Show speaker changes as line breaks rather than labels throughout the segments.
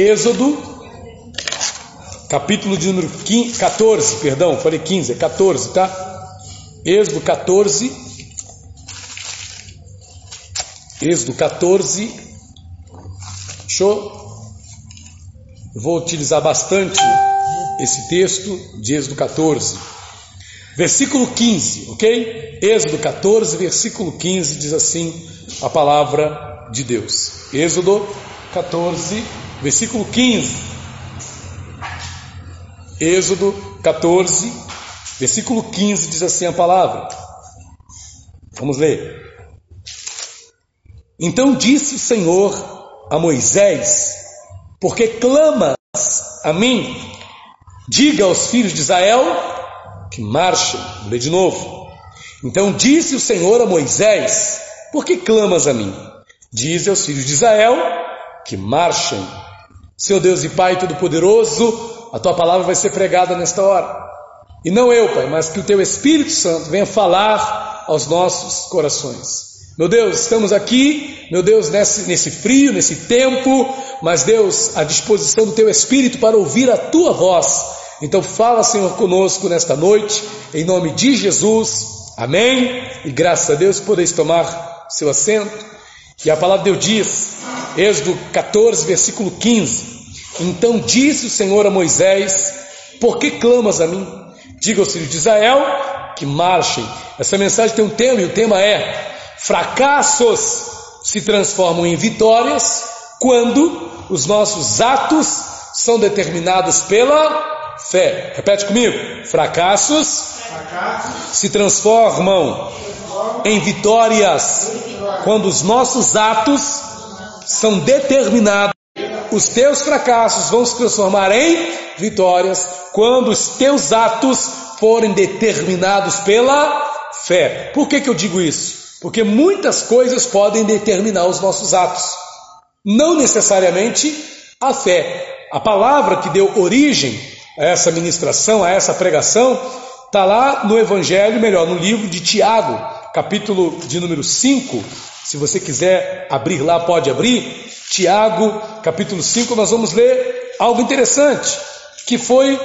Êxodo, capítulo de número 15, 14, perdão, falei 15, é 14, tá? Êxodo 14, Êxodo 14, show? vou utilizar bastante esse texto de Êxodo 14, versículo 15, ok? Êxodo 14, versículo 15 diz assim a palavra de Deus. Êxodo 14, versículo 15. Êxodo 14, versículo 15 diz assim a palavra. Vamos ler. Então disse o Senhor a Moisés: Porque clamas a mim, diga aos filhos de Israel que marchem. Vou ler de novo. Então disse o Senhor a Moisés: Por que clamas a mim? Diz aos filhos de Israel que marchem. Seu Deus e Pai Todo-Poderoso, a tua palavra vai ser pregada nesta hora. E não eu, Pai, mas que o teu Espírito Santo venha falar aos nossos corações. Meu Deus, estamos aqui, meu Deus, nesse, nesse frio, nesse tempo, mas Deus, à disposição do teu Espírito para ouvir a tua voz. Então fala, Senhor, conosco nesta noite, em nome de Jesus. Amém. E graças a Deus podeis tomar seu assento. E a palavra de Deus diz, Êxodo 14, versículo 15: Então disse o Senhor a Moisés: Por que clamas a mim? Diga aos filhos de Israel que marchem. Essa mensagem tem um tema e o tema é: Fracassos se transformam em vitórias quando os nossos atos são determinados pela fé. Repete comigo: fracassos, fracassos se transformam em vitórias quando os nossos atos são determinados. Os teus fracassos vão se transformar em vitórias quando os teus atos forem determinados pela fé. Por que, que eu digo isso? Porque muitas coisas podem determinar os nossos atos, não necessariamente a fé. A palavra que deu origem a essa ministração, a essa pregação, está lá no Evangelho, melhor, no livro de Tiago, capítulo de número 5. Se você quiser abrir lá, pode abrir. Tiago, capítulo 5, nós vamos ler algo interessante, que foi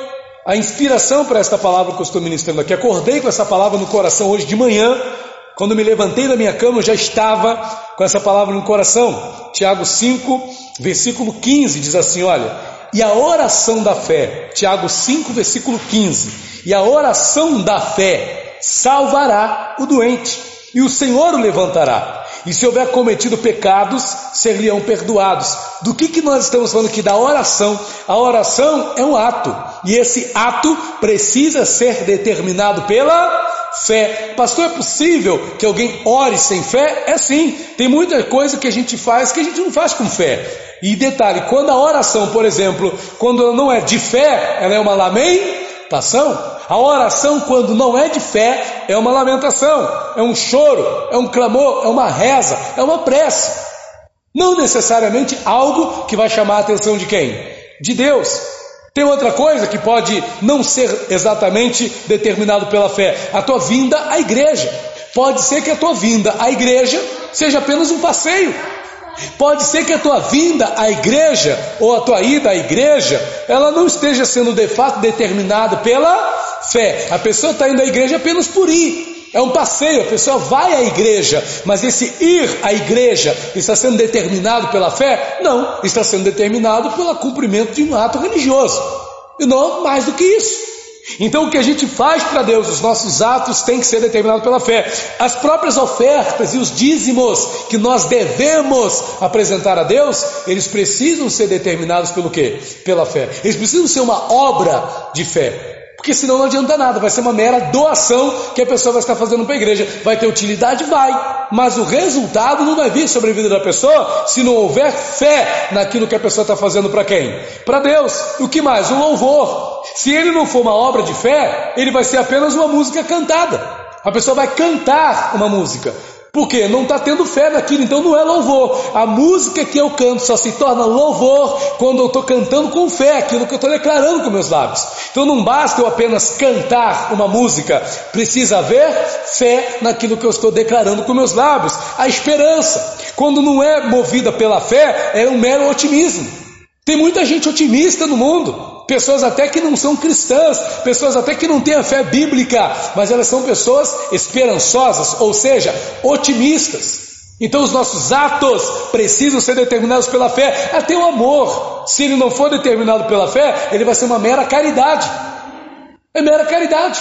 a inspiração para esta palavra que eu estou ministrando aqui. Acordei com essa palavra no coração hoje de manhã. Quando me levantei da minha cama, eu já estava com essa palavra no coração. Tiago 5, versículo 15 diz assim: Olha, e a oração da fé, Tiago 5, versículo 15, e a oração da fé salvará o doente, e o Senhor o levantará. E se houver cometido pecados, seriam perdoados. Do que, que nós estamos falando aqui? Da oração. A oração é um ato. E esse ato precisa ser determinado pela fé. Pastor, é possível que alguém ore sem fé? É sim. Tem muita coisa que a gente faz que a gente não faz com fé. E detalhe, quando a oração, por exemplo, quando ela não é de fé, ela é uma lamentação. A oração, quando não é de fé, é uma lamentação, é um choro, é um clamor, é uma reza, é uma prece. Não necessariamente algo que vai chamar a atenção de quem? De Deus. Tem outra coisa que pode não ser exatamente determinado pela fé: a tua vinda à igreja. Pode ser que a tua vinda à igreja seja apenas um passeio. Pode ser que a tua vinda à igreja ou a tua ida à igreja, ela não esteja sendo de fato determinada pela fé. A pessoa está indo à igreja apenas por ir. É um passeio, a pessoa vai à igreja, mas esse ir à igreja está sendo determinado pela fé? Não, está sendo determinado pelo cumprimento de um ato religioso. E não mais do que isso. Então o que a gente faz para Deus, os nossos atos têm que ser determinados pela fé. As próprias ofertas e os dízimos que nós devemos apresentar a Deus, eles precisam ser determinados pelo quê? Pela fé. Eles precisam ser uma obra de fé. Porque senão não adianta nada, vai ser uma mera doação que a pessoa vai estar fazendo para a igreja. Vai ter utilidade? Vai. Mas o resultado não vai vir sobre a vida da pessoa se não houver fé naquilo que a pessoa está fazendo para quem? Para Deus. E o que mais? O louvor. Se ele não for uma obra de fé, ele vai ser apenas uma música cantada. A pessoa vai cantar uma música. Porque não está tendo fé naquilo, então não é louvor. A música que eu canto só se torna louvor quando eu estou cantando com fé, aquilo que eu estou declarando com meus lábios. Então não basta eu apenas cantar uma música, precisa haver fé naquilo que eu estou declarando com meus lábios. A esperança, quando não é movida pela fé, é um mero otimismo. Tem muita gente otimista no mundo, pessoas até que não são cristãs, pessoas até que não têm a fé bíblica, mas elas são pessoas esperançosas, ou seja, otimistas. Então os nossos atos precisam ser determinados pela fé, até o amor. Se ele não for determinado pela fé, ele vai ser uma mera caridade. É mera caridade.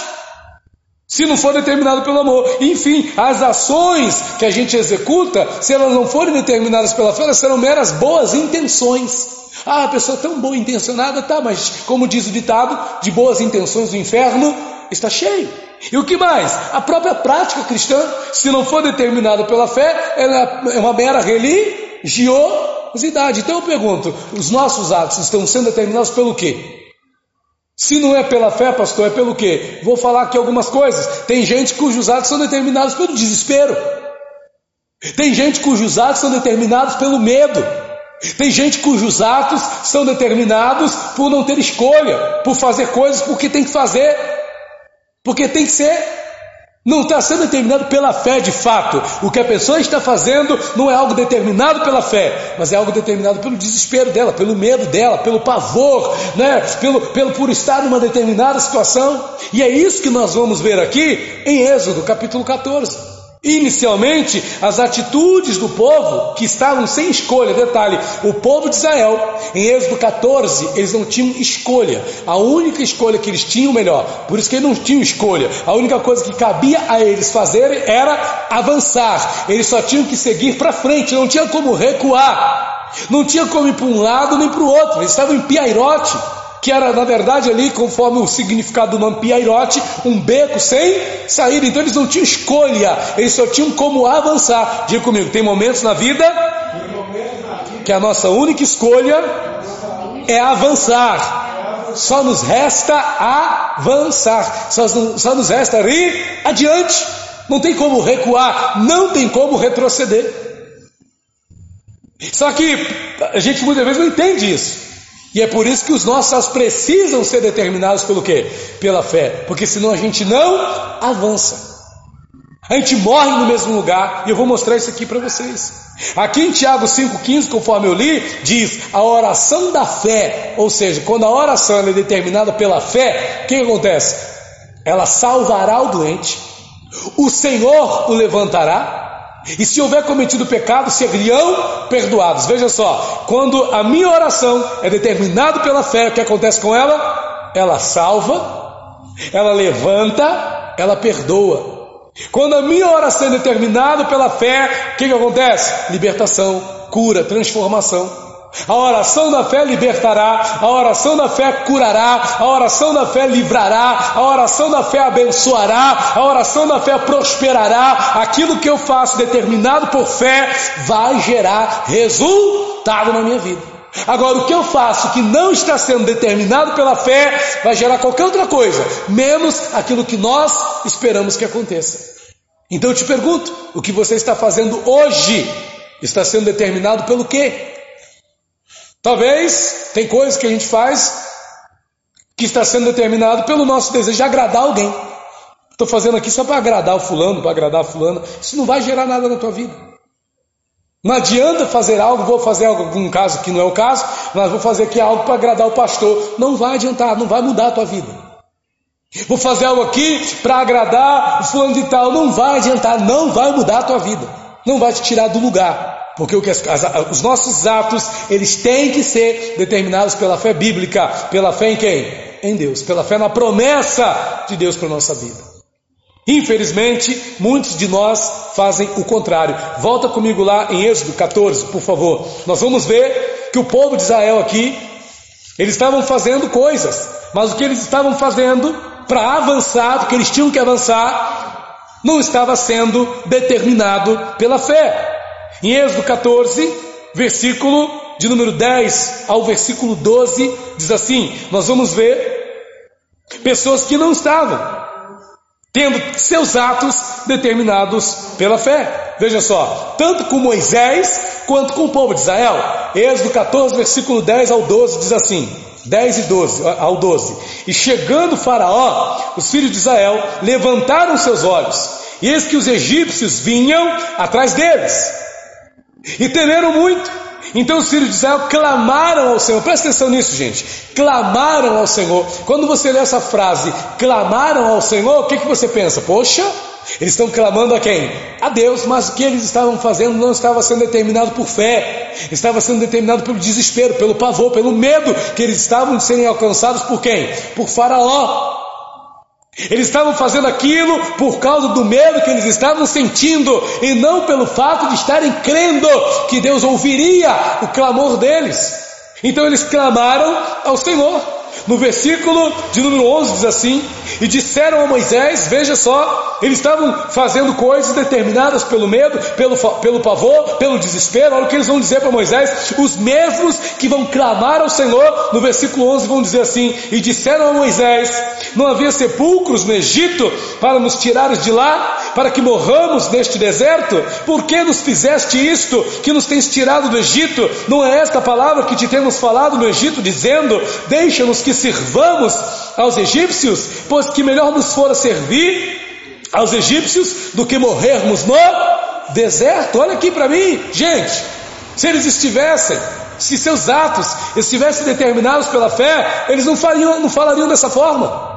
Se não for determinado pelo amor. Enfim, as ações que a gente executa, se elas não forem determinadas pela fé, elas serão meras boas intenções. Ah, a pessoa tão boa intencionada, tá, mas como diz o ditado, de boas intenções o inferno está cheio. E o que mais? A própria prática cristã, se não for determinada pela fé, ela é uma mera religiosidade. Então eu pergunto: os nossos atos estão sendo determinados pelo quê? Se não é pela fé, pastor, é pelo quê? Vou falar aqui algumas coisas. Tem gente cujos atos são determinados pelo desespero. Tem gente cujos atos são determinados pelo medo. Tem gente cujos atos são determinados por não ter escolha, por fazer coisas porque tem que fazer, porque tem que ser. Não está sendo determinado pela fé de fato. O que a pessoa está fazendo não é algo determinado pela fé, mas é algo determinado pelo desespero dela, pelo medo dela, pelo pavor, né? pelo, pelo por estar numa determinada situação. E é isso que nós vamos ver aqui em Êxodo capítulo 14. Inicialmente, as atitudes do povo que estavam sem escolha, detalhe, o povo de Israel, em Êxodo 14, eles não tinham escolha. A única escolha que eles tinham, melhor, por isso que eles não tinham escolha, a única coisa que cabia a eles fazerem era avançar. Eles só tinham que seguir para frente, não tinha como recuar, não tinha como ir para um lado nem para o outro, eles estavam em piairote que era na verdade ali, conforme o significado do nome Piairote, um beco sem saída. Então eles não tinham escolha, eles só tinham como avançar. Diga comigo, tem momentos na vida que a nossa única escolha é avançar. Só nos resta avançar, só, só nos resta ir adiante. Não tem como recuar, não tem como retroceder. Só que a gente muitas vezes não entende isso. E é por isso que os nossos precisam ser determinados pelo quê? Pela fé. Porque senão a gente não avança. A gente morre no mesmo lugar, e eu vou mostrar isso aqui para vocês. Aqui em Tiago 5,15, conforme eu li, diz a oração da fé, ou seja, quando a oração é determinada pela fé, o que acontece? Ela salvará o doente, o Senhor o levantará, e se houver cometido pecado, seriam perdoados. Veja só, quando a minha oração é determinada pela fé, o que acontece com ela? Ela salva, ela levanta, ela perdoa. Quando a minha oração é determinada pela fé, o que, que acontece? Libertação, cura, transformação. A oração da fé libertará, a oração da fé curará, a oração da fé livrará, a oração da fé abençoará, a oração da fé prosperará. Aquilo que eu faço determinado por fé vai gerar resultado na minha vida. Agora, o que eu faço que não está sendo determinado pela fé vai gerar qualquer outra coisa, menos aquilo que nós esperamos que aconteça. Então eu te pergunto: o que você está fazendo hoje está sendo determinado pelo quê? Talvez tem coisas que a gente faz que está sendo determinado pelo nosso desejo de agradar alguém. Estou fazendo aqui só para agradar o fulano, para agradar a fulana. Isso não vai gerar nada na tua vida. Não adianta fazer algo, vou fazer algum caso que não é o caso, mas vou fazer aqui algo para agradar o pastor. Não vai adiantar, não vai mudar a tua vida. Vou fazer algo aqui para agradar o fulano de tal. Não vai adiantar, não vai mudar a tua vida. Não vai te tirar do lugar. Porque os nossos atos, eles têm que ser determinados pela fé bíblica, pela fé em quem? Em Deus, pela fé na promessa de Deus para a nossa vida. Infelizmente, muitos de nós fazem o contrário. Volta comigo lá em Êxodo 14, por favor. Nós vamos ver que o povo de Israel aqui, eles estavam fazendo coisas, mas o que eles estavam fazendo para avançar, o que eles tinham que avançar, não estava sendo determinado pela fé. Em Êxodo 14, versículo de número 10 ao versículo 12, diz assim: Nós vamos ver pessoas que não estavam tendo seus atos determinados pela fé. Veja só, tanto com Moisés quanto com o povo de Israel. Êxodo 14, versículo 10 ao 12 diz assim: 10 e 12 ao 12. E chegando Faraó, os filhos de Israel levantaram seus olhos, e eis que os egípcios vinham atrás deles. E temeram muito. Então os filhos de Israel clamaram ao Senhor. Presta atenção nisso, gente. Clamaram ao Senhor. Quando você lê essa frase, clamaram ao Senhor, o que, que você pensa? Poxa, eles estão clamando a quem? A Deus, mas o que eles estavam fazendo não estava sendo determinado por fé, estava sendo determinado pelo desespero, pelo pavor, pelo medo que eles estavam de serem alcançados por quem? Por Faraó. Eles estavam fazendo aquilo por causa do medo que eles estavam sentindo e não pelo fato de estarem crendo que Deus ouviria o clamor deles. Então eles clamaram ao Senhor. No versículo de número 11 diz assim: E disseram a Moisés, veja só, eles estavam fazendo coisas determinadas pelo medo, pelo, pelo pavor, pelo desespero. Olha o que eles vão dizer para Moisés: os mesmos que vão clamar ao Senhor, no versículo 11 vão dizer assim: E disseram a Moisés: Não havia sepulcros no Egito para nos tirares de lá, para que morramos neste deserto? Por que nos fizeste isto, que nos tens tirado do Egito? Não é esta palavra que te temos falado no Egito, dizendo: Deixa-nos que sirvamos aos egípcios, pois que melhor nos fora servir aos egípcios do que morrermos no deserto. Olha aqui para mim, gente, se eles estivessem, se seus atos estivessem determinados pela fé, eles não, fariam, não falariam dessa forma.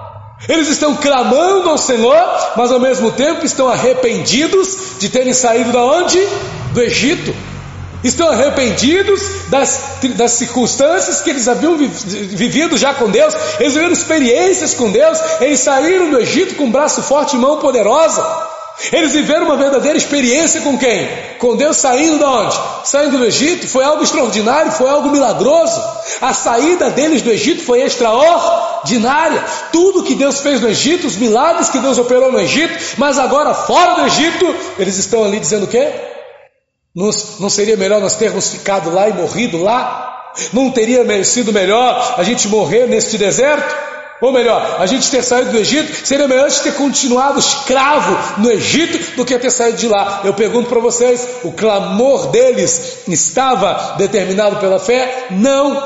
Eles estão clamando ao Senhor, mas ao mesmo tempo estão arrependidos de terem saído da onde? Do Egito. Estão arrependidos das, das circunstâncias que eles haviam vivido já com Deus, eles viveram experiências com Deus, eles saíram do Egito com um braço forte e mão poderosa. Eles viveram uma verdadeira experiência com quem? Com Deus saindo de onde? Saindo do Egito, foi algo extraordinário, foi algo milagroso. A saída deles do Egito foi extraordinária. Tudo que Deus fez no Egito, os milagres que Deus operou no Egito, mas agora fora do Egito, eles estão ali dizendo o quê? Não seria melhor nós termos ficado lá e morrido lá? Não teria sido melhor a gente morrer neste deserto? Ou melhor, a gente ter saído do Egito, seria melhor a gente ter continuado escravo no Egito do que ter saído de lá. Eu pergunto para vocês: o clamor deles estava determinado pela fé? Não,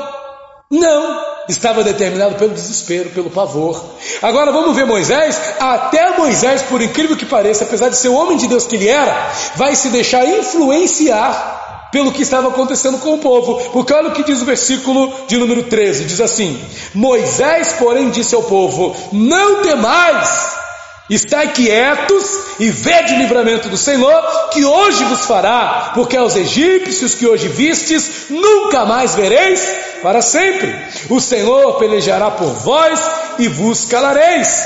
não estava determinado pelo desespero, pelo pavor. Agora vamos ver Moisés. Até Moisés, por incrível que pareça, apesar de ser o homem de Deus que ele era, vai se deixar influenciar pelo que estava acontecendo com o povo. Porque olha o que diz o versículo de número 13: diz assim: Moisés, porém, disse ao povo: Não temais. Estai quietos e vede o livramento do Senhor, que hoje vos fará, porque aos egípcios que hoje vistes, nunca mais vereis para sempre. O Senhor pelejará por vós e vos calareis.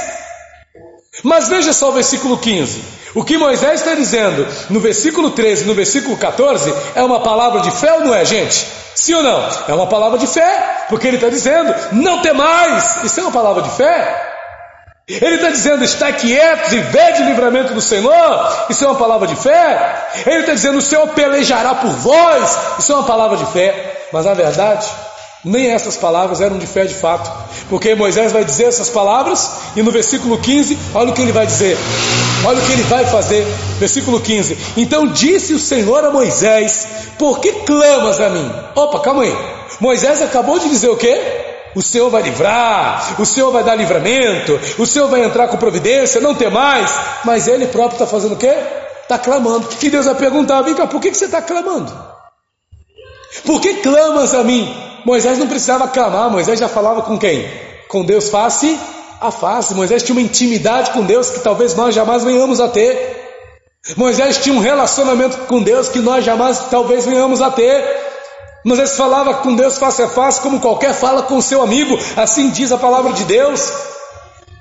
Mas veja só o versículo 15. O que Moisés está dizendo no versículo 13 e no versículo 14 é uma palavra de fé ou não é, gente? Sim ou não? É uma palavra de fé, porque ele está dizendo: não temais. Isso é uma palavra de fé. Ele está dizendo, está quietos e vede o livramento do Senhor. Isso é uma palavra de fé. Ele está dizendo, o Senhor pelejará por vós. Isso é uma palavra de fé. Mas na verdade, nem essas palavras eram de fé de fato. Porque Moisés vai dizer essas palavras e no versículo 15, olha o que ele vai dizer. Olha o que ele vai fazer. Versículo 15. Então disse o Senhor a Moisés: Por que clamas a mim? Opa, calma aí. Moisés acabou de dizer o quê? O Senhor vai livrar, o Senhor vai dar livramento, o Senhor vai entrar com providência, não tem mais. Mas ele próprio está fazendo o quê? Está clamando. E Deus vai perguntar: vem cá, por que, que você está clamando? Por que clamas a mim? Moisés não precisava clamar, Moisés já falava com quem? Com Deus face a face. Moisés tinha uma intimidade com Deus que talvez nós jamais venhamos a ter. Moisés tinha um relacionamento com Deus que nós jamais talvez venhamos a ter. Moisés falava com Deus face a face, como qualquer fala com seu amigo, assim diz a palavra de Deus.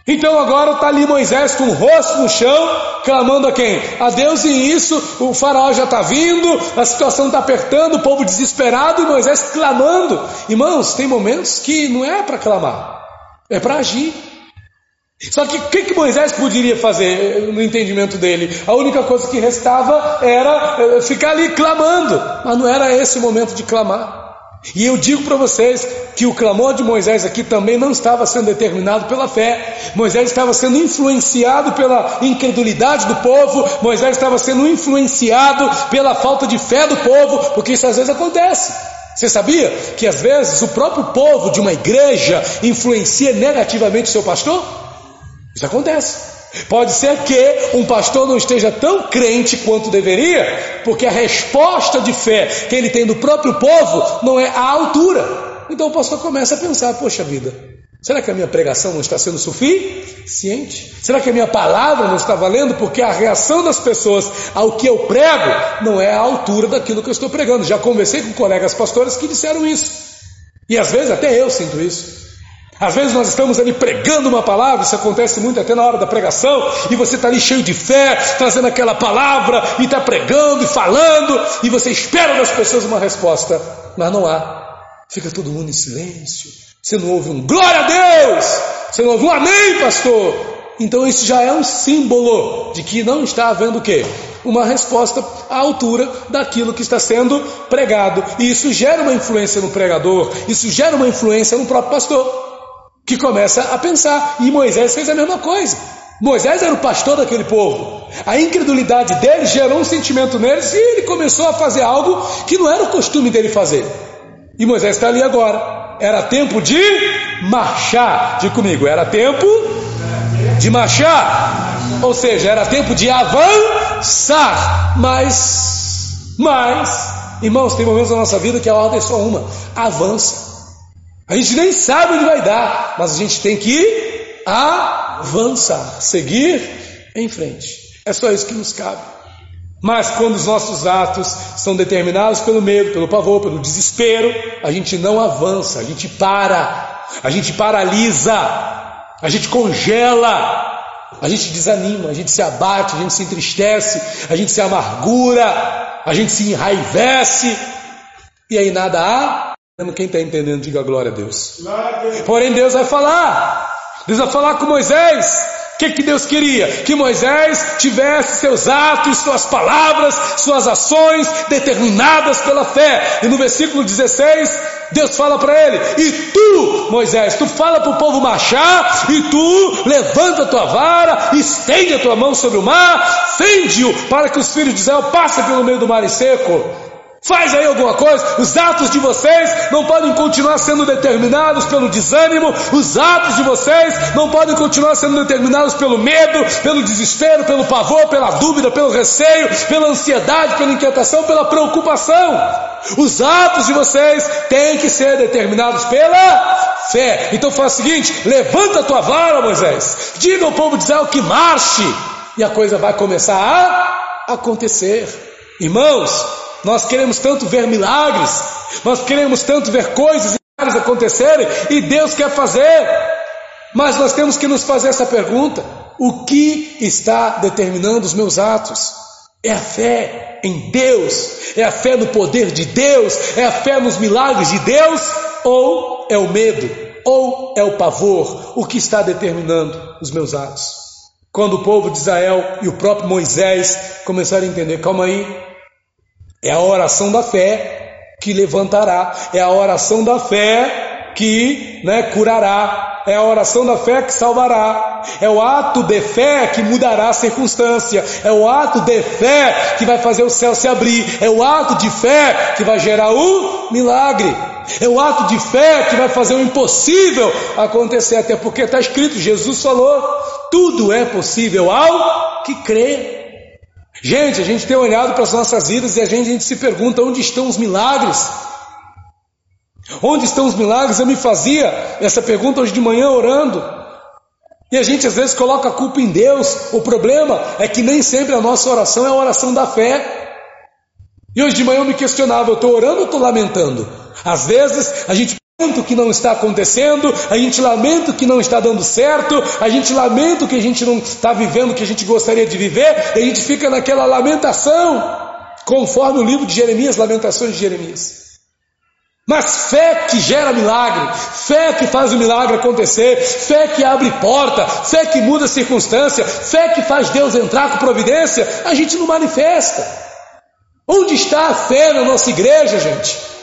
Então agora está ali Moisés com o rosto no chão, clamando a quem? A Deus, e isso o faraó já está vindo, a situação está apertando, o povo desesperado, e Moisés clamando. Irmãos, tem momentos que não é para clamar, é para agir. Só que o que, que, Moisés poderia fazer no entendimento dele? A única coisa que restava era eh, ficar ali clamando, mas não era esse o momento de clamar. E eu digo para vocês que o clamor de Moisés aqui também não estava sendo determinado pela fé. Moisés estava sendo influenciado pela incredulidade do povo, Moisés estava sendo influenciado pela falta de fé do povo, porque isso às vezes acontece. Você sabia que às vezes o próprio povo de uma igreja influencia negativamente o seu pastor? Isso acontece. Pode ser que um pastor não esteja tão crente quanto deveria, porque a resposta de fé que ele tem do próprio povo não é à altura. Então o pastor começa a pensar: poxa vida, será que a minha pregação não está sendo suficiente? Será que a minha palavra não está valendo? Porque a reação das pessoas ao que eu prego não é à altura daquilo que eu estou pregando. Já conversei com colegas pastores que disseram isso. E às vezes até eu sinto isso. Às vezes nós estamos ali pregando uma palavra, isso acontece muito até na hora da pregação, e você está ali cheio de fé, trazendo aquela palavra, e está pregando e falando, e você espera das pessoas uma resposta, mas não há. Fica todo mundo em silêncio. Você não ouve um glória a Deus, você não ouve um amém, pastor. Então isso já é um símbolo de que não está havendo o quê? Uma resposta à altura daquilo que está sendo pregado. E isso gera uma influência no pregador, isso gera uma influência no próprio pastor que começa a pensar. E Moisés fez a mesma coisa. Moisés era o pastor daquele povo. A incredulidade dele gerou um sentimento neles e ele começou a fazer algo que não era o costume dele fazer. E Moisés está ali agora. Era tempo de marchar. Diga comigo, era tempo de marchar. Ou seja, era tempo de avançar. Mas, mas, irmãos, tem momentos na nossa vida que a ordem é só uma: avança. A gente nem sabe onde vai dar, mas a gente tem que avançar, seguir em frente. É só isso que nos cabe. Mas quando os nossos atos são determinados pelo medo, pelo pavor, pelo desespero, a gente não avança, a gente para, a gente paralisa, a gente congela, a gente desanima, a gente se abate, a gente se entristece, a gente se amargura, a gente se enraivece, e aí nada há quem está entendendo, diga glória a Deus. Porém, Deus vai falar. Deus vai falar com Moisés. O que, que Deus queria? Que Moisés tivesse seus atos, suas palavras, suas ações determinadas pela fé. E no versículo 16, Deus fala para ele: E tu, Moisés, tu fala para o povo marchar, e tu levanta a tua vara, estende a tua mão sobre o mar, fende-o para que os filhos de Israel passem pelo meio do mar e seco. Faz aí alguma coisa. Os atos de vocês não podem continuar sendo determinados pelo desânimo. Os atos de vocês não podem continuar sendo determinados pelo medo, pelo desespero, pelo pavor, pela dúvida, pelo receio, pela ansiedade, pela inquietação, pela preocupação. Os atos de vocês têm que ser determinados pela fé. Então faz o seguinte: levanta a tua vara, Moisés. Diga ao povo de Israel que marche. E a coisa vai começar a acontecer. Irmãos, nós queremos tanto ver milagres, nós queremos tanto ver coisas acontecerem, e Deus quer fazer. Mas nós temos que nos fazer essa pergunta: o que está determinando os meus atos? É a fé em Deus? É a fé no poder de Deus? É a fé nos milagres de Deus? Ou é o medo? Ou é o pavor? O que está determinando os meus atos? Quando o povo de Israel e o próprio Moisés começaram a entender, calma aí, é a oração da fé que levantará, é a oração da fé que né, curará, é a oração da fé que salvará, é o ato de fé que mudará a circunstância, é o ato de fé que vai fazer o céu se abrir, é o ato de fé que vai gerar o milagre, é o ato de fé que vai fazer o impossível acontecer, até porque está escrito, Jesus falou, tudo é possível ao que crê. Gente, a gente tem olhado para as nossas vidas e a gente, a gente se pergunta onde estão os milagres? Onde estão os milagres? Eu me fazia essa pergunta hoje de manhã orando. E a gente às vezes coloca a culpa em Deus. O problema é que nem sempre a nossa oração é a oração da fé. E hoje de manhã eu me questionava: eu estou orando ou estou lamentando? Às vezes a gente lamenta o que não está acontecendo, a gente lamenta que não está dando certo, a gente lamenta que a gente não está vivendo, o que a gente gostaria de viver, e a gente fica naquela lamentação, conforme o livro de Jeremias, Lamentações de Jeremias. Mas fé que gera milagre, fé que faz o milagre acontecer, fé que abre porta, fé que muda circunstância, fé que faz Deus entrar com providência, a gente não manifesta. Onde está a fé na nossa igreja, gente?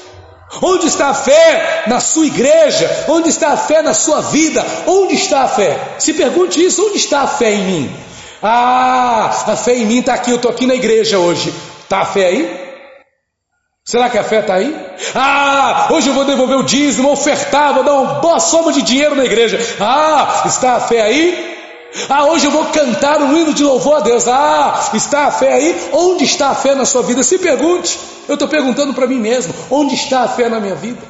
Onde está a fé na sua igreja? Onde está a fé na sua vida? Onde está a fé? Se pergunte isso: onde está a fé em mim? Ah, a fé em mim está aqui, eu estou aqui na igreja hoje. Está a fé aí? Será que a fé está aí? Ah, hoje eu vou devolver o dízimo, ofertar, vou dar uma boa soma de dinheiro na igreja. Ah, está a fé aí? Ah, hoje eu vou cantar um hino de louvor a Deus. Ah, está a fé aí? Onde está a fé na sua vida? Se pergunte. Eu estou perguntando para mim mesmo: onde está a fé na minha vida?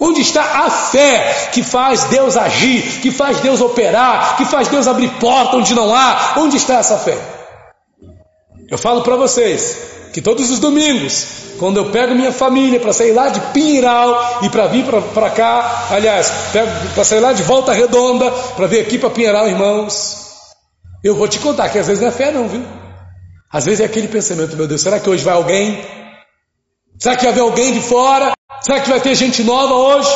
Onde está a fé que faz Deus agir, que faz Deus operar, que faz Deus abrir porta onde não há? Onde está essa fé? Eu falo para vocês que todos os domingos, quando eu pego minha família para sair lá de Pinheiral e para vir para cá, aliás, para sair lá de Volta Redonda, para vir aqui para Pinheiral, irmãos, eu vou te contar que às vezes não é fé, não, viu? Às vezes é aquele pensamento, meu Deus, será que hoje vai alguém? Será que vai haver alguém de fora? Será que vai ter gente nova hoje?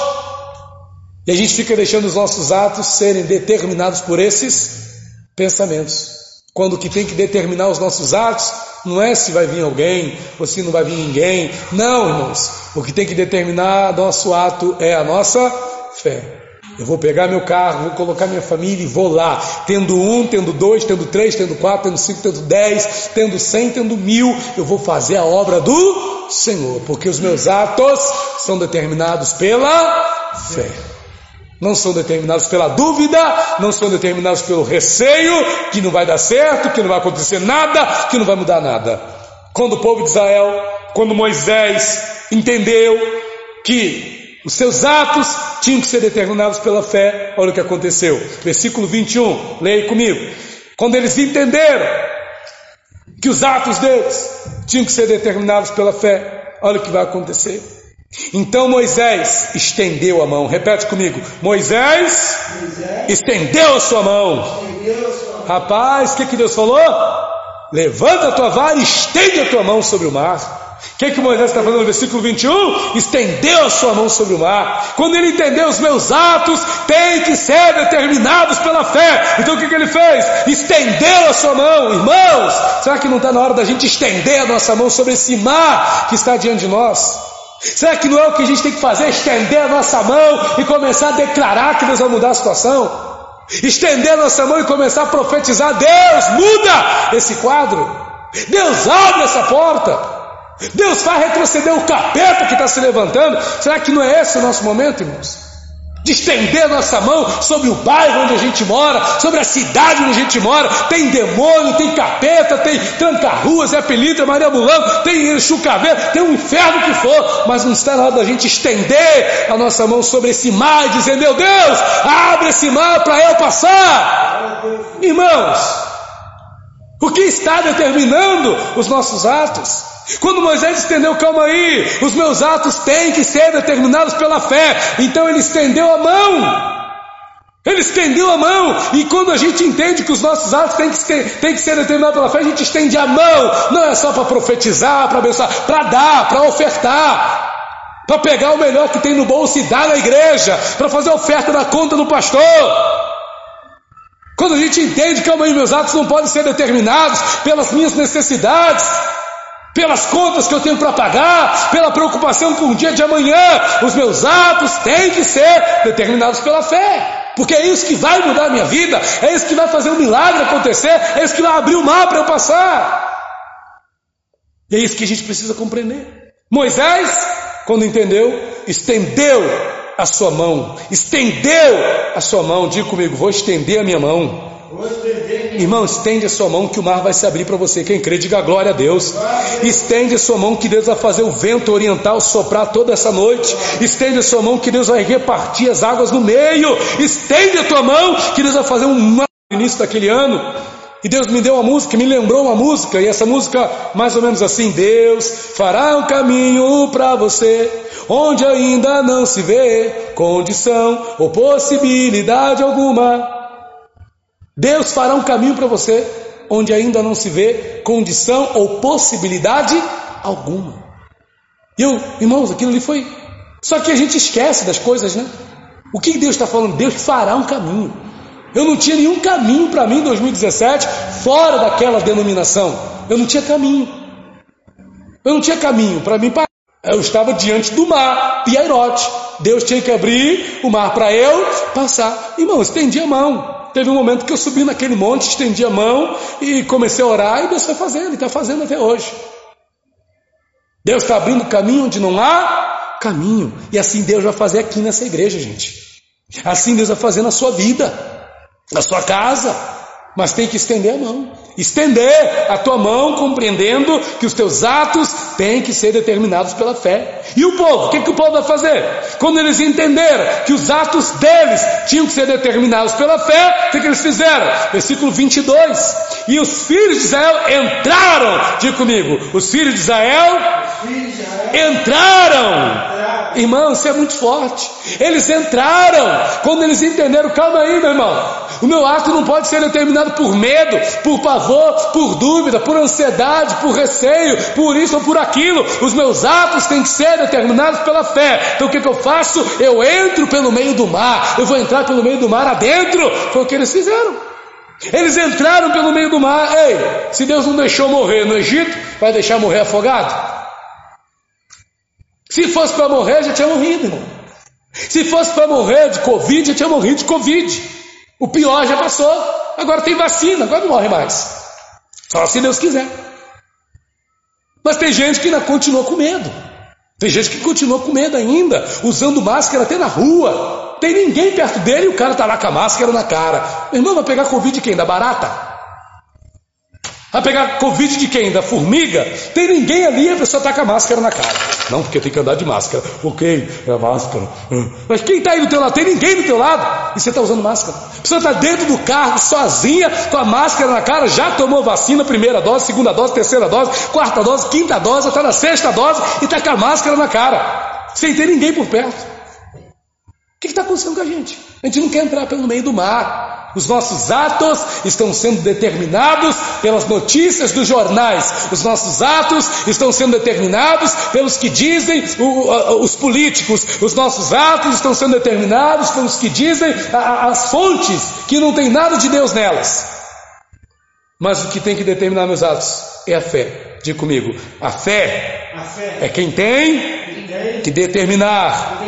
E a gente fica deixando os nossos atos serem determinados por esses pensamentos. Quando o que tem que determinar os nossos atos não é se vai vir alguém ou se não vai vir ninguém. Não, irmãos. O que tem que determinar nosso ato é a nossa fé. Eu vou pegar meu carro, vou colocar minha família e vou lá. Tendo um, tendo dois, tendo três, tendo quatro, tendo cinco, tendo dez, tendo cem, tendo mil. Eu vou fazer a obra do Senhor, porque os meus atos são determinados pela fé. Não são determinados pela dúvida, não são determinados pelo receio, que não vai dar certo, que não vai acontecer nada, que não vai mudar nada. Quando o povo de Israel, quando Moisés entendeu que os seus atos tinham que ser determinados pela fé. Olha o que aconteceu. Versículo 21, leia comigo. Quando eles entenderam que os atos deles tinham que ser determinados pela fé, olha o que vai acontecer. Então Moisés estendeu a mão. Repete comigo. Moisés, Moisés estendeu a sua mão. A sua mão. Rapaz, o que, que Deus falou? Levanta a tua vara e estende a tua mão sobre o mar. O que, que Moisés está falando no versículo 21? Estendeu a sua mão sobre o mar. Quando ele entendeu os meus atos, têm que ser determinados pela fé. Então o que, que ele fez? Estendeu a sua mão. Irmãos, será que não está na hora da gente estender a nossa mão sobre esse mar que está diante de nós? Será que não é o que a gente tem que fazer? Estender a nossa mão e começar a declarar que Deus vai mudar a situação? Estender a nossa mão e começar a profetizar: Deus muda esse quadro. Deus abre essa porta. Deus vai retroceder o capeta que está se levantando. Será que não é esse o nosso momento, irmãos? De estender nossa mão sobre o bairro onde a gente mora, sobre a cidade onde a gente mora. Tem demônio, tem capeta, tem tranca-ruas, é pelintra, Maria Mulão, tem chucaveiro, tem um inferno que for. Mas não está na hora da gente estender a nossa mão sobre esse mar e dizer: Meu Deus, abre esse mar para eu passar. Irmãos, o que está determinando os nossos atos? Quando Moisés estendeu, calma aí, os meus atos têm que ser determinados pela fé. Então ele estendeu a mão. Ele estendeu a mão, e quando a gente entende que os nossos atos têm que, ter, têm que ser determinados pela fé, a gente estende a mão, não é só para profetizar, para abençoar, para dar, para ofertar, para pegar o melhor que tem no bolso e dar na igreja, para fazer oferta na conta do pastor. Quando a gente entende, calma aí, meus atos não podem ser determinados pelas minhas necessidades, pelas contas que eu tenho para pagar, pela preocupação com o dia de amanhã. Os meus atos têm que ser determinados pela fé, porque é isso que vai mudar a minha vida, é isso que vai fazer um milagre acontecer, é isso que vai abrir o mar para eu passar. E é isso que a gente precisa compreender. Moisés, quando entendeu, estendeu a sua mão, estendeu a sua mão, diga comigo, vou estender a minha mão. Irmão, estende a sua mão que o mar vai se abrir para você. Quem crê, diga glória a Deus. Estende a sua mão que Deus vai fazer o vento oriental soprar toda essa noite. Estende a sua mão que Deus vai repartir as águas no meio. Estende a tua mão que Deus vai fazer um mar no início daquele ano. E Deus me deu uma música, me lembrou uma música, e essa música mais ou menos assim: Deus fará um caminho para você, onde ainda não se vê condição ou possibilidade alguma. Deus fará um caminho para você onde ainda não se vê condição ou possibilidade alguma. E eu, irmãos, aquilo ali foi. Só que a gente esquece das coisas, né? O que Deus está falando? Deus fará um caminho. Eu não tinha nenhum caminho para mim em 2017 fora daquela denominação. Eu não tinha caminho. Eu não tinha caminho para mim. Eu estava diante do mar, Piairote. Deus tinha que abrir o mar para eu passar. Irmão, estendi a mão. Teve um momento que eu subi naquele monte, estendi a mão e comecei a orar e Deus foi fazendo, e está fazendo até hoje. Deus está abrindo caminho onde não há caminho. E assim Deus vai fazer aqui nessa igreja, gente. Assim Deus vai fazer na sua vida. na sua casa, mas tem que estender a mão. Estender a tua mão, compreendendo que os teus atos têm que ser determinados pela fé. E o povo, o que, que o povo vai fazer? Quando eles entenderam que os atos deles tinham que ser determinados pela fé, o que, que eles fizeram? Versículo 22. E os filhos de Israel entraram, diga comigo, os filhos de Israel entraram Irmão, isso é muito forte. Eles entraram quando eles entenderam, calma aí, meu irmão. O meu ato não pode ser determinado por medo, por pavor, por dúvida, por ansiedade, por receio, por isso ou por aquilo. Os meus atos têm que ser determinados pela fé. Então o que, que eu faço? Eu entro pelo meio do mar. Eu vou entrar pelo meio do mar adentro. Foi o que eles fizeram. Eles entraram pelo meio do mar. Ei, se Deus não deixou morrer no Egito, vai deixar morrer afogado? Se fosse para morrer, já tinha morrido, irmão. Se fosse para morrer de Covid, já tinha morrido de Covid. O pior já passou. Agora tem vacina, agora não morre mais. Só se Deus quiser. Mas tem gente que ainda continua com medo. Tem gente que continua com medo ainda, usando máscara até na rua. Tem ninguém perto dele e o cara está lá com a máscara na cara. Meu irmão, vai pegar Covid quem? Da barata? Vai pegar Covid de quem? Da formiga? Tem ninguém ali e a pessoa está com a máscara na cara. Não, porque tem que andar de máscara. Ok, é a máscara. Mas quem está aí do teu lado? Tem ninguém do teu lado e você está usando máscara. A pessoa está dentro do carro, sozinha, com a máscara na cara, já tomou vacina, primeira dose, segunda dose, terceira dose, quarta dose, quinta dose, está na sexta dose e está com a máscara na cara, sem ter ninguém por perto. O que está acontecendo com a gente? A gente não quer entrar pelo meio do mar. Os nossos atos estão sendo determinados pelas notícias dos jornais. Os nossos atos estão sendo determinados pelos que dizem os políticos. Os nossos atos estão sendo determinados pelos que dizem as fontes que não tem nada de Deus nelas. Mas o que tem que determinar meus atos é a fé. Diga comigo, a fé, a fé. é quem tem, que determinar,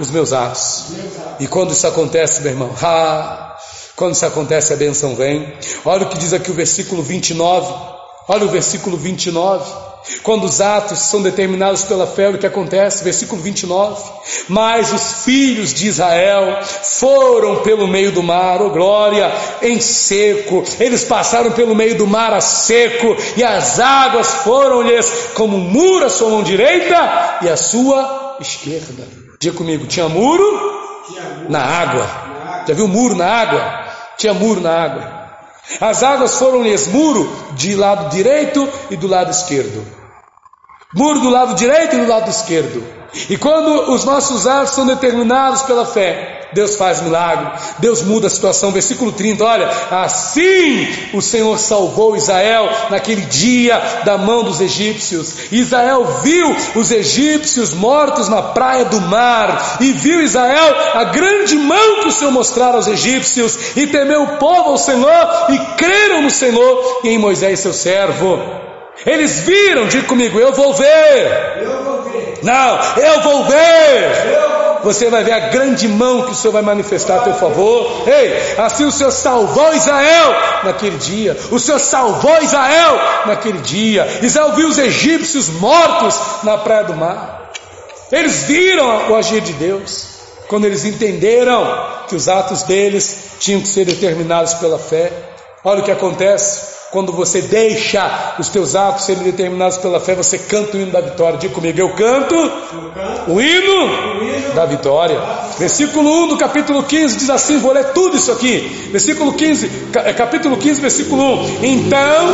os meus atos. Meus atos. E quando isso acontece, meu irmão, ah, quando isso acontece, a benção vem. Olha o que diz aqui o versículo 29. Olha o versículo 29. Quando os atos são determinados pela fé, o que acontece? Versículo 29. Mas os filhos de Israel foram pelo meio do mar, oh glória, em seco. Eles passaram pelo meio do mar a seco, e as águas foram-lhes como um muro à sua mão direita e à sua esquerda. Diga comigo, tinha muro, tinha muro na água. Já viu muro na água? tinha muro na água. As águas foram-lhes muro de lado direito e do lado esquerdo. Muro do lado direito e do lado esquerdo. E quando os nossos atos são determinados pela fé, Deus faz milagre, Deus muda a situação. Versículo 30, olha, assim o Senhor salvou Israel naquele dia da mão dos egípcios. Israel viu os egípcios mortos na praia do mar, e viu Israel a grande mão que o Senhor mostrara aos egípcios, e temeu o povo ao Senhor, e creram no Senhor e em Moisés seu servo. Eles viram, diga comigo, eu vou ver. Eu vou ver. Não, eu vou ver. Eu você vai ver a grande mão que o Senhor vai manifestar a teu favor. Ei, assim o Senhor salvou Israel naquele dia. O Senhor salvou Israel naquele dia. Israel viu os egípcios mortos na praia do mar. Eles viram o agir de Deus. Quando eles entenderam que os atos deles tinham que ser determinados pela fé. Olha o que acontece quando você deixa os teus atos serem determinados pela fé, você canta o hino da vitória. Diga comigo, eu canto, o, hino da vitória. Versículo 1 do capítulo 15 diz assim: vou ler tudo isso aqui. Versículo 15, é, capítulo 15, versículo 1. Então,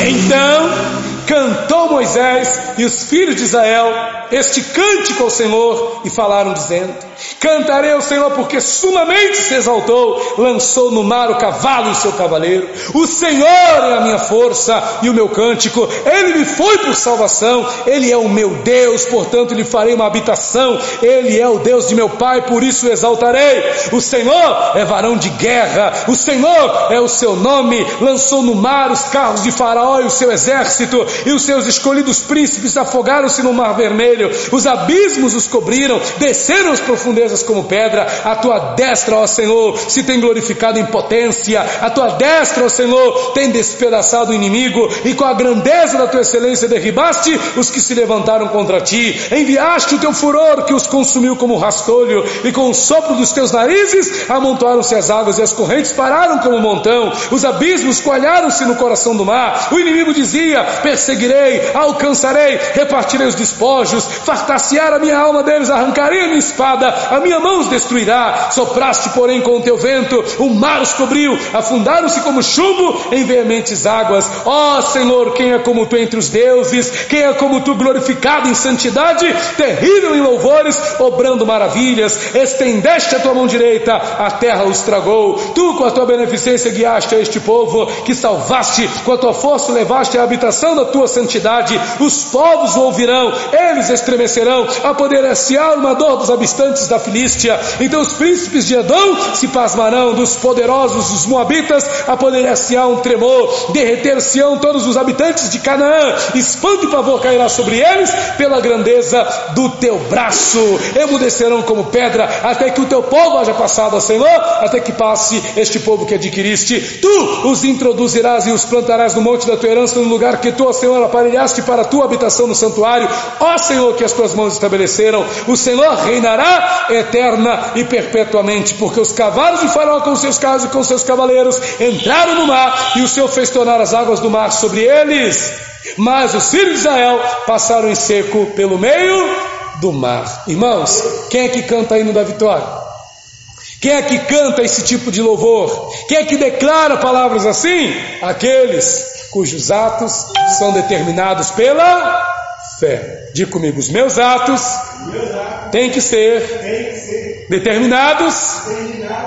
então cantou Moisés e os filhos de Israel este cântico ao Senhor e falaram dizendo: Cantarei ao Senhor porque sumamente se exaltou, lançou no mar o cavalo e o seu cavaleiro. O Senhor é a minha força e o meu cântico. Ele me foi por salvação. Ele é o meu Deus, portanto lhe farei uma habitação. Ele é o Deus de meu pai, por isso o exaltarei. O Senhor é varão de guerra. O Senhor é o seu nome. Lançou no mar os carros de Faraó e o seu exército. E os seus escolhidos príncipes afogaram-se no mar vermelho, os abismos os cobriram, desceram as profundezas como pedra, a tua destra, ó Senhor, se tem glorificado em potência, a tua destra, ó Senhor, tem despedaçado o inimigo, e com a grandeza da tua excelência derribaste os que se levantaram contra ti, enviaste o teu furor que os consumiu como rastolho, e com o sopro dos teus narizes amontoaram-se as águas e as correntes pararam como um montão, os abismos coalharam-se no coração do mar, o inimigo dizia: perseguirei, alcançarei, repartirei os despojos, fartaciar a minha alma deles, arrancarei a minha espada, a minha mão os destruirá. Sopraste, porém, com o teu vento, o mar os cobriu, afundaram-se como chumbo em veementes águas. Ó oh, Senhor, quem é como tu entre os deuses? Quem é como tu glorificado em santidade, terrível em louvores, obrando maravilhas? Estendeste a tua mão direita, a terra o estragou. Tu, com a tua beneficência, guiaste a este povo, que salvaste, com a tua força levaste a habitação da tua santidade. Os povos o ouvirão, eles estremecerão, a poder se a dor dos habitantes da Filístia. Então os príncipes de Edom se pasmarão dos poderosos dos Moabitas, a poder se um tremor, derreter-se-ão todos os habitantes de Canaã, espanto e pavor cairá sobre eles pela grandeza do teu braço. Emudecerão como pedra, até que o teu povo haja passado, Senhor, até que passe este povo que adquiriste. Tu os introduzirás e os plantarás no monte da tua herança, no lugar que tu, Senhor, aparelhaste para a tua habitação no santuário. Ó Senhor, que as tuas mãos estabeleceram, o Senhor reinará eterna e perpetuamente, porque os cavalos de Faraó com seus carros e com seus cavaleiros entraram no mar e o Senhor fez tornar as águas do mar sobre eles. Mas os filhos de Israel passaram em seco pelo meio do mar. Irmãos, quem é que canta hino da vitória? Quem é que canta esse tipo de louvor? Quem é que declara palavras assim? Aqueles cujos atos são determinados pela fé. Diga comigo, os meus atos têm que ser determinados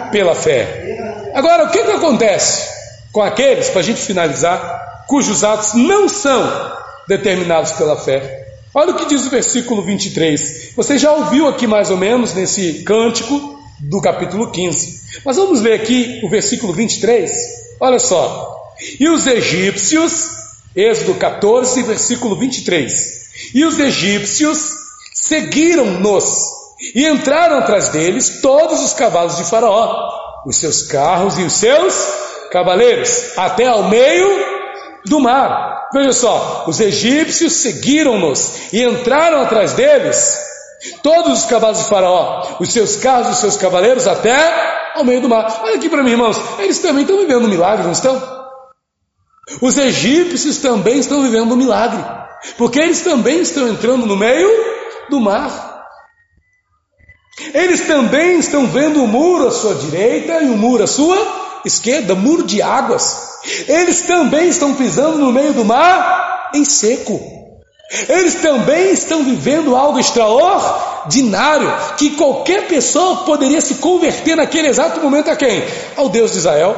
pela fé. Agora, o que, que acontece com aqueles, para a gente finalizar, cujos atos não são determinados pela fé? Olha o que diz o versículo 23. Você já ouviu aqui mais ou menos nesse cântico do capítulo 15. Mas vamos ler aqui o versículo 23. Olha só. E os egípcios, Êxodo 14, versículo 23. E os egípcios seguiram-nos e entraram atrás deles todos os cavalos de Faraó, os seus carros e os seus cavaleiros, até ao meio do mar. Veja só, os egípcios seguiram-nos e entraram atrás deles Todos os cavalos de Faraó, os seus carros e os seus cavaleiros até ao meio do mar. Olha aqui para mim, irmãos, eles também estão vivendo um milagre, não estão? Os egípcios também estão vivendo um milagre, porque eles também estão entrando no meio do mar. Eles também estão vendo o muro à sua direita e o muro à sua esquerda, muro de águas. Eles também estão pisando no meio do mar em seco. Eles também estão vivendo algo extraordinário que qualquer pessoa poderia se converter naquele exato momento a quem? Ao Deus de Israel.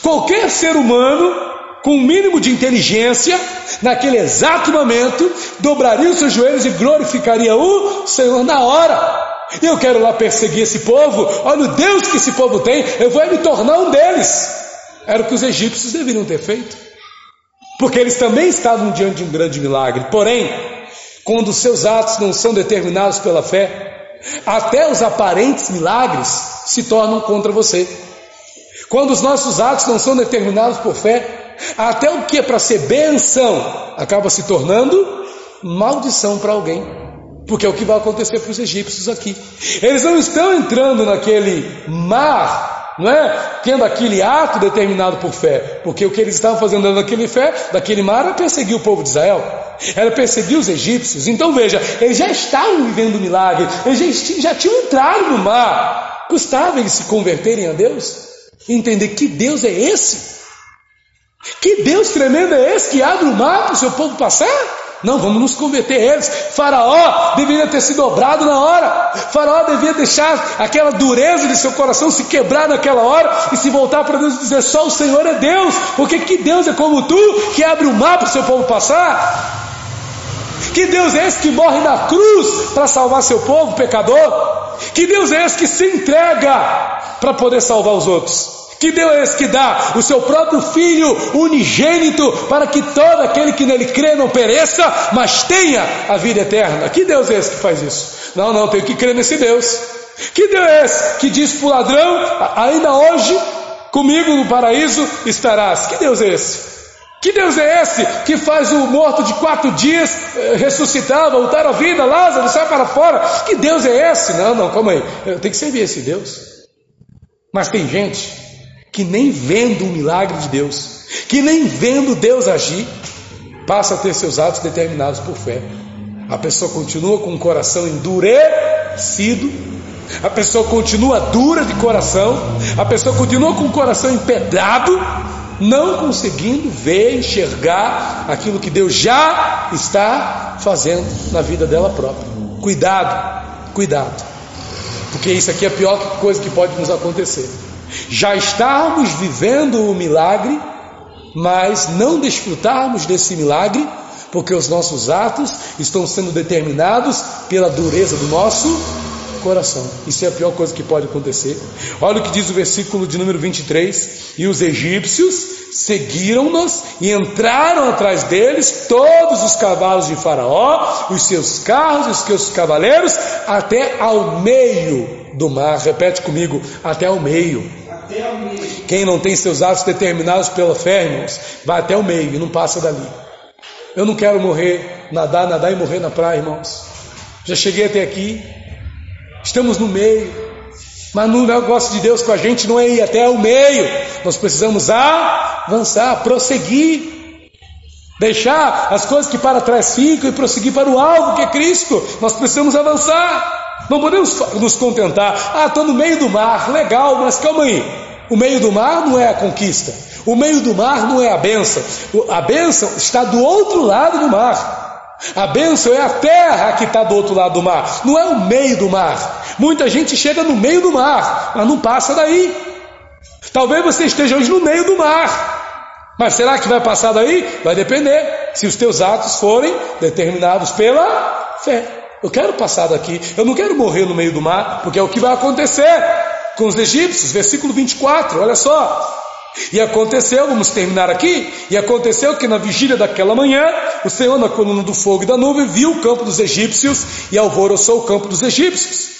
Qualquer ser humano com um mínimo de inteligência, naquele exato momento, dobraria os seus joelhos e glorificaria o Senhor na hora. Eu quero lá perseguir esse povo, olha o Deus que esse povo tem, eu vou me tornar um deles. Era o que os egípcios deveriam ter feito porque eles também estavam diante de um grande milagre. Porém, quando os seus atos não são determinados pela fé, até os aparentes milagres se tornam contra você. Quando os nossos atos não são determinados por fé, até o que para ser benção acaba se tornando maldição para alguém. Porque é o que vai acontecer para os egípcios aqui. Eles não estão entrando naquele mar não é? Tendo aquele ato determinado por fé, porque o que eles estavam fazendo naquele fé, daquele mar, era perseguir o povo de Israel, era perseguir os egípcios. Então veja, eles já estavam vivendo o milagre, eles já, já tinham entrado no mar. Custava eles se converterem a Deus? Entender que Deus é esse? Que Deus tremendo é esse que abre o mar para o seu povo passar? Não, vamos nos converter eles. Faraó deveria ter se dobrado na hora. Faraó devia deixar aquela dureza de seu coração se quebrar naquela hora e se voltar para Deus e dizer: só o Senhor é Deus. Porque que Deus é como tu que abre o mar para o seu povo passar? Que Deus é esse que morre na cruz para salvar seu povo pecador? Que Deus é esse que se entrega para poder salvar os outros? Que Deus é esse que dá o seu próprio Filho unigênito para que todo aquele que nele crê não pereça, mas tenha a vida eterna? Que Deus é esse que faz isso? Não, não, tenho que crer nesse Deus. Que Deus é esse que diz para o ladrão, ainda hoje comigo no paraíso estarás? Que Deus é esse? Que Deus é esse que faz o morto de quatro dias eh, ressuscitar, voltar à vida, Lázaro, sai para fora? Que Deus é esse? Não, não, calma aí, eu tenho que servir esse Deus. Mas tem gente que nem vendo o milagre de Deus, que nem vendo Deus agir, passa a ter seus atos determinados por fé. A pessoa continua com o coração endurecido, a pessoa continua dura de coração, a pessoa continua com o coração empedrado, não conseguindo ver, enxergar aquilo que Deus já está fazendo na vida dela própria. Cuidado, cuidado, porque isso aqui é a pior coisa que pode nos acontecer. Já estarmos vivendo o milagre, mas não desfrutarmos desse milagre, porque os nossos atos estão sendo determinados pela dureza do nosso coração. Isso é a pior coisa que pode acontecer. Olha o que diz o versículo de número 23: E os egípcios seguiram-nos e entraram atrás deles todos os cavalos de Faraó, os seus carros os seus cavaleiros, até ao meio do mar. Repete comigo: até ao meio. Quem não tem seus atos determinados pela fé, irmãos, vai até o meio e não passa dali. Eu não quero morrer, nadar, nadar e morrer na praia, irmãos. Já cheguei até aqui, estamos no meio. Mas no negócio de Deus com a gente não é ir até o meio. Nós precisamos avançar, prosseguir. Deixar as coisas que para trás ficam e prosseguir para o alvo que é Cristo. Nós precisamos avançar. Não podemos nos contentar. Ah, estou no meio do mar, legal, mas calma aí. O meio do mar não é a conquista. O meio do mar não é a benção. A benção está do outro lado do mar. A bênção é a terra que está do outro lado do mar, não é o meio do mar. Muita gente chega no meio do mar, mas não passa daí. Talvez você esteja hoje no meio do mar, mas será que vai passar daí? Vai depender se os teus atos forem determinados pela fé. Eu quero passar daqui, eu não quero morrer no meio do mar, porque é o que vai acontecer com os egípcios, versículo 24, olha só. E aconteceu, vamos terminar aqui, e aconteceu que na vigília daquela manhã, o Senhor, na coluna do fogo e da nuvem, viu o campo dos egípcios e alvoroçou o campo dos egípcios.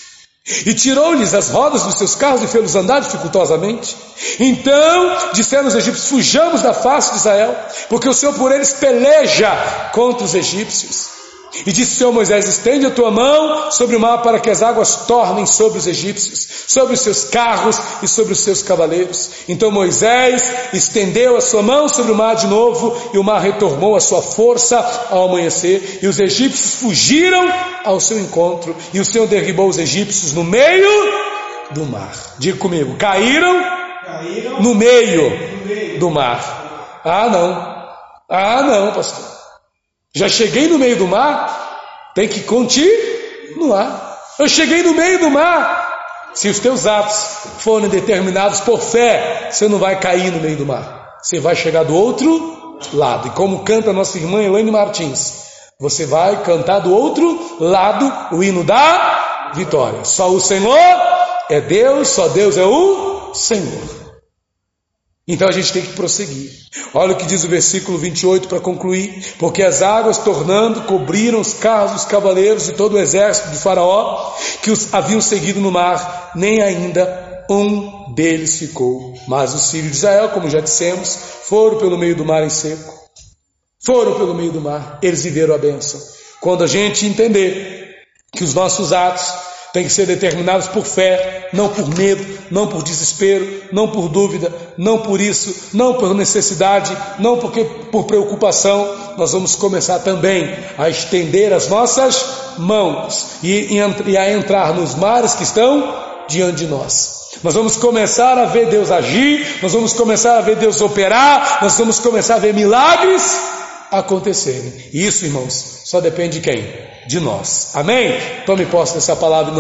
E tirou-lhes as rodas dos seus carros e fez-los andar dificultosamente. Então disseram os egípcios: Fujamos da face de Israel, porque o Senhor por eles peleja contra os egípcios. E disse o Senhor Moisés: Estende a tua mão sobre o mar para que as águas tornem sobre os egípcios, sobre os seus carros e sobre os seus cavaleiros. Então Moisés estendeu a sua mão sobre o mar de novo, e o mar retornou a sua força ao amanhecer, e os egípcios fugiram ao seu encontro, e o Senhor derribou os egípcios no meio do mar. Diga comigo: caíram, caíram no, meio no meio do mar. Ah, não. Ah, não, pastor. Já cheguei no meio do mar, tem que continuar. Eu cheguei no meio do mar. Se os teus atos forem determinados por fé, você não vai cair no meio do mar. Você vai chegar do outro lado. E como canta nossa irmã Elaine Martins, você vai cantar do outro lado o hino da vitória. Só o Senhor é Deus, só Deus é o Senhor. Então a gente tem que prosseguir. Olha o que diz o versículo 28 para concluir: Porque as águas tornando cobriram os carros dos cavaleiros e todo o exército de Faraó que os haviam seguido no mar, nem ainda um deles ficou. Mas os filhos de Israel, como já dissemos, foram pelo meio do mar em seco. Foram pelo meio do mar, eles viveram a bênção. Quando a gente entender que os nossos atos têm que ser determinados por fé, não por medo, não por desespero, não por dúvida, não por isso, não por necessidade, não porque por preocupação. Nós vamos começar também a estender as nossas mãos e, e a entrar nos mares que estão diante de nós. Nós vamos começar a ver Deus agir, nós vamos começar a ver Deus operar, nós vamos começar a ver milagres acontecerem. E isso, irmãos, só depende de quem? De nós. Amém? Tome posse dessa palavra.